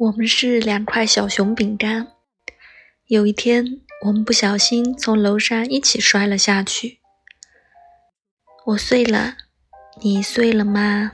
我们是两块小熊饼干。有一天我们不小心从楼上一起摔了下去。我碎了你碎了吗？